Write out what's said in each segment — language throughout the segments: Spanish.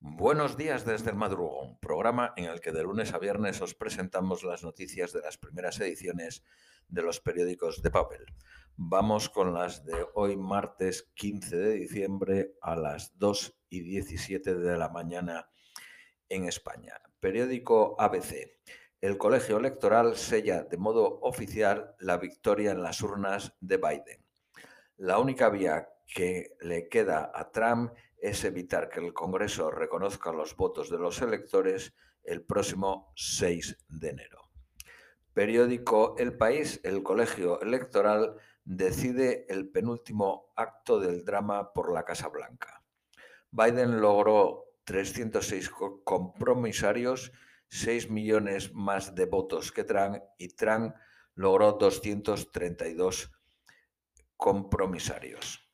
Buenos días desde el madrugón, programa en el que de lunes a viernes os presentamos las noticias de las primeras ediciones de los periódicos de papel. Vamos con las de hoy martes 15 de diciembre a las 2 y 17 de la mañana en España. Periódico ABC. El colegio electoral sella de modo oficial la victoria en las urnas de Biden. La única vía que le queda a Trump es evitar que el Congreso reconozca los votos de los electores el próximo 6 de enero. Periódico El País, el colegio electoral decide el penúltimo acto del drama por la Casa Blanca. Biden logró 306 compromisarios, 6 millones más de votos que Trump y Trump logró 232 compromisarios.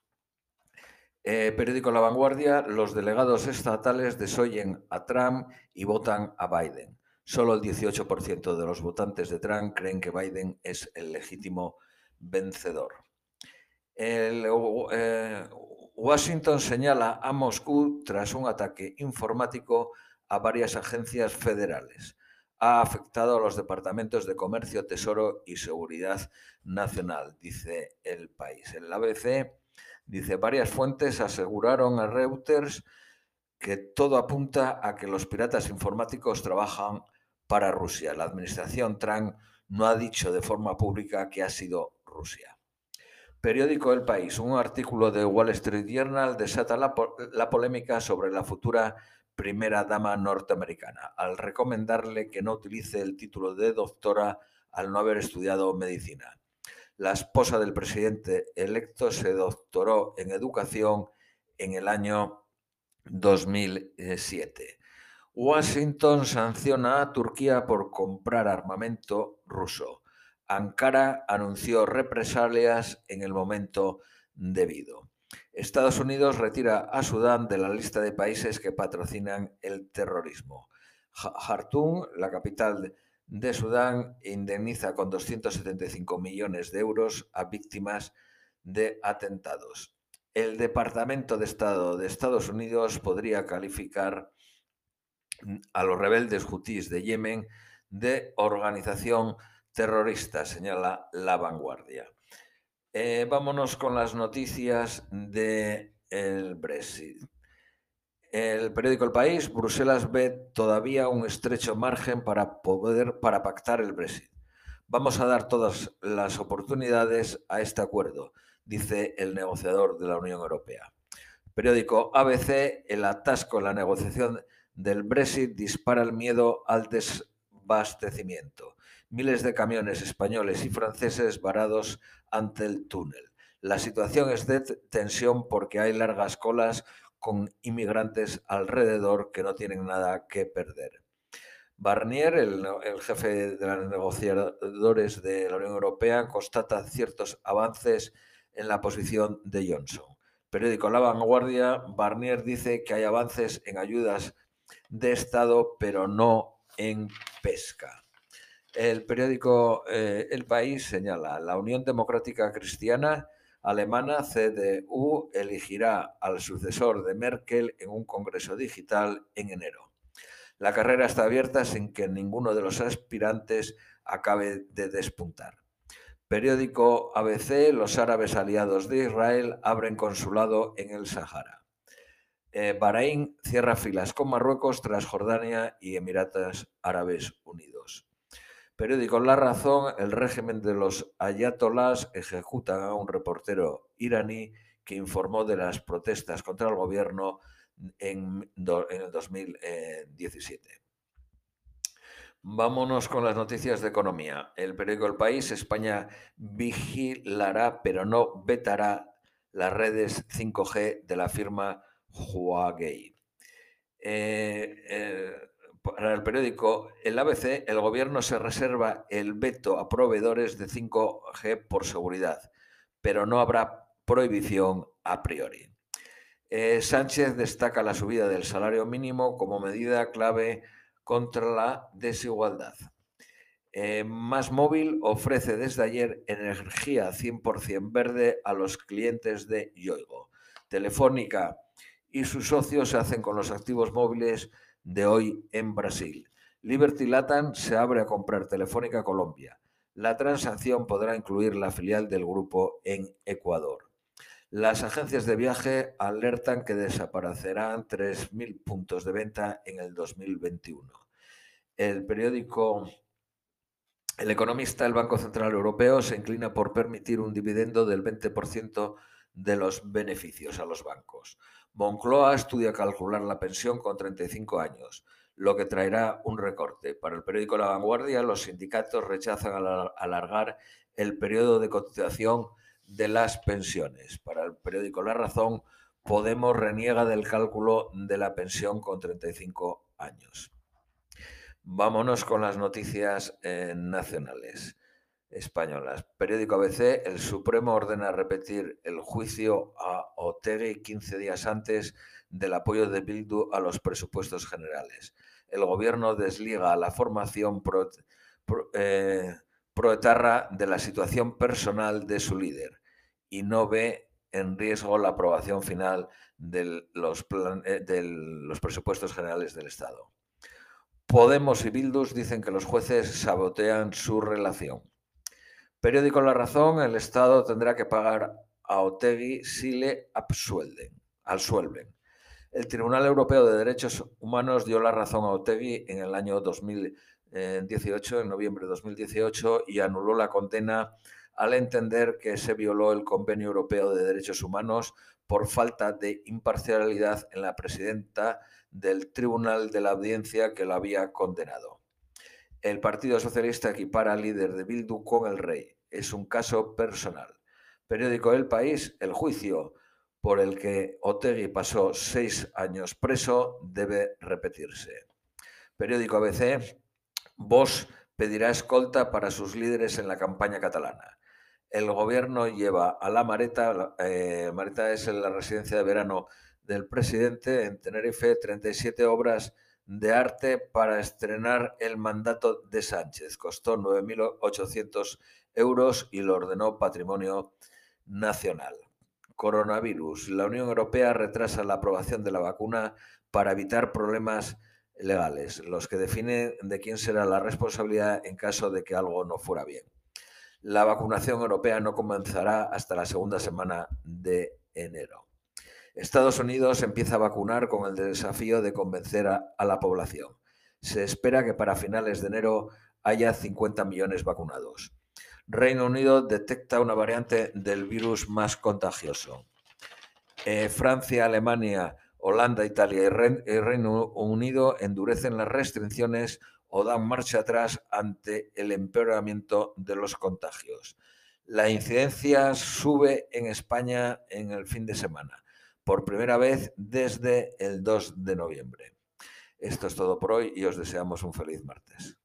Eh, periódico La Vanguardia, los delegados estatales desoyen a Trump y votan a Biden. Solo el 18% de los votantes de Trump creen que Biden es el legítimo vencedor. El, eh, Washington señala a Moscú tras un ataque informático a varias agencias federales. Ha afectado a los departamentos de Comercio, Tesoro y Seguridad Nacional, dice el país. En la ABC Dice, varias fuentes aseguraron a Reuters que todo apunta a que los piratas informáticos trabajan para Rusia. La administración Trump no ha dicho de forma pública que ha sido Rusia. Periódico El País, un artículo de Wall Street Journal desata la, la, polémica sobre la futura primera dama norteamericana, al recomendarle que no utilice el título de doctora al no haber estudiado medicina. La esposa del presidente electo se doctoró en educación en el año 2007. Washington sanciona a Turquía por comprar armamento ruso. Ankara anunció represalias en el momento debido. Estados Unidos retira a Sudán de la lista de países que patrocinan el terrorismo. Jartum, la capital de Sudán indemniza con 275 millones de euros a víctimas de atentados. El Departamento de Estado de Estados Unidos podría calificar a los rebeldes hutíes de Yemen de organización terrorista, señala la vanguardia. Eh, vámonos con las noticias del el Brexit. El periódico El País, Bruselas ve todavía un estrecho margen para poder para pactar el Brexit. Vamos a dar todas las oportunidades a este acuerdo, dice el negociador de la Unión Europea. Periódico ABC, el atasco en la negociación del Brexit dispara el miedo al desbastecimiento. Miles de camiones españoles y franceses varados ante el túnel. La situación es de tensión porque hay largas colas con inmigrantes alrededor que no tienen nada que perder. Barnier, el, jefe de los negociadores de la Unión Europea, constata ciertos avances en la posición de Johnson. Periódico La Vanguardia, Barnier dice que hay avances en ayudas de Estado, pero no en pesca. El periódico eh, El País señala, la Unión Democrática Cristiana alemana CDU elegirá al sucesor de Merkel en un congreso digital en enero. La carrera está abierta sin que ninguno de los aspirantes acabe de despuntar. Periódico ABC, los árabes aliados de Israel abren consulado en el Sahara. Eh, Bahrein cierra filas con Marruecos tras Jordania y Emiratos Árabes Unidos. Periódico La Razón, el régimen de los ayatolás ejecutan a un reportero iraní que informó de las protestas contra el gobierno en, el 2017. Vámonos con las noticias de economía. El periódico El País, España vigilará pero no vetará las redes 5G de la firma Huawei. Eh, eh, para el periódico El ABC, el gobierno se reserva el veto a proveedores de 5G por seguridad, pero no habrá prohibición a priori. Eh, Sánchez destaca la subida del salario mínimo como medida clave contra la desigualdad. Eh, Más Móvil ofrece desde ayer energía 100% verde a los clientes de Yoigo. Telefónica y sus socios se hacen con los activos móviles de hoy en Brasil. Liberty Latam se abre a comprar Telefónica Colombia. La transacción podrá incluir la filial del grupo en Ecuador. Las agencias de viaje alertan que desaparecerán 3.000 puntos de venta en el 2021. El periódico El Economista, el Banco Central Europeo, se inclina por permitir un dividendo del 20% de los beneficios a los bancos. Moncloa estudia calcular la pensión con 35 años, lo que traerá un recorte. Para el periódico La Vanguardia, los sindicatos rechazan alargar el periodo de cotización de las pensiones. Para el periódico La Razón, Podemos reniega del cálculo de la pensión con 35 años. Vámonos con las noticias eh, nacionales españolas. Periódico ABC, el Supremo ordena repetir el juicio a Otegi 15 días antes del apoyo de Bildu a los presupuestos generales. El gobierno desliga a la formación pro, eh, proetarra de la situación personal de su líder y no ve en riesgo la aprobación final de los, eh, de los presupuestos generales del Estado. Podemos y Bildus dicen que los jueces sabotean su relación. Periódico La Razón, el Estado tendrá que pagar a Otegui si le absuelden, absuelven. El Tribunal Europeo de Derechos Humanos dio la razón a Otegui en el año 2018, en noviembre de 2018, y anuló la condena al entender que se violó el Convenio Europeo de Derechos Humanos por falta de imparcialidad en la presidenta del Tribunal de la Audiencia que lo había condenado. El Partido Socialista equipara al líder de Bildu con el rey. Es un caso personal. Periódico El País, el juicio por el que Otegui pasó seis años preso debe repetirse. Periódico ABC, Vox pedirá escolta para sus líderes en la campaña catalana. El gobierno lleva a la Mareta, eh, Mareta es la residencia de verano del presidente en Tenerife, 37 obras de arte para estrenar el mandato de Sánchez. Costó 9.800 euros y lo ordenó Patrimonio Nacional. Coronavirus. La Unión Europea retrasa la aprobación de la vacuna para evitar problemas legales, los que definen de quién será la responsabilidad en caso de que algo no fuera bien. La vacunación europea no comenzará hasta la segunda semana de enero. Estados Unidos empieza a vacunar con el desafío de convencer a, la población. Se espera que para finales de enero haya 50 millones vacunados. Reino Unido detecta una variante del virus más contagioso. Eh, Francia, Alemania, Holanda, Italia y, Reino Unido endurecen las restricciones o dan marcha atrás ante el empeoramiento de los contagios. La incidencia sube en España en el fin de semana por primera vez desde el 2 de noviembre. Esto es todo por hoy y os deseamos un feliz martes.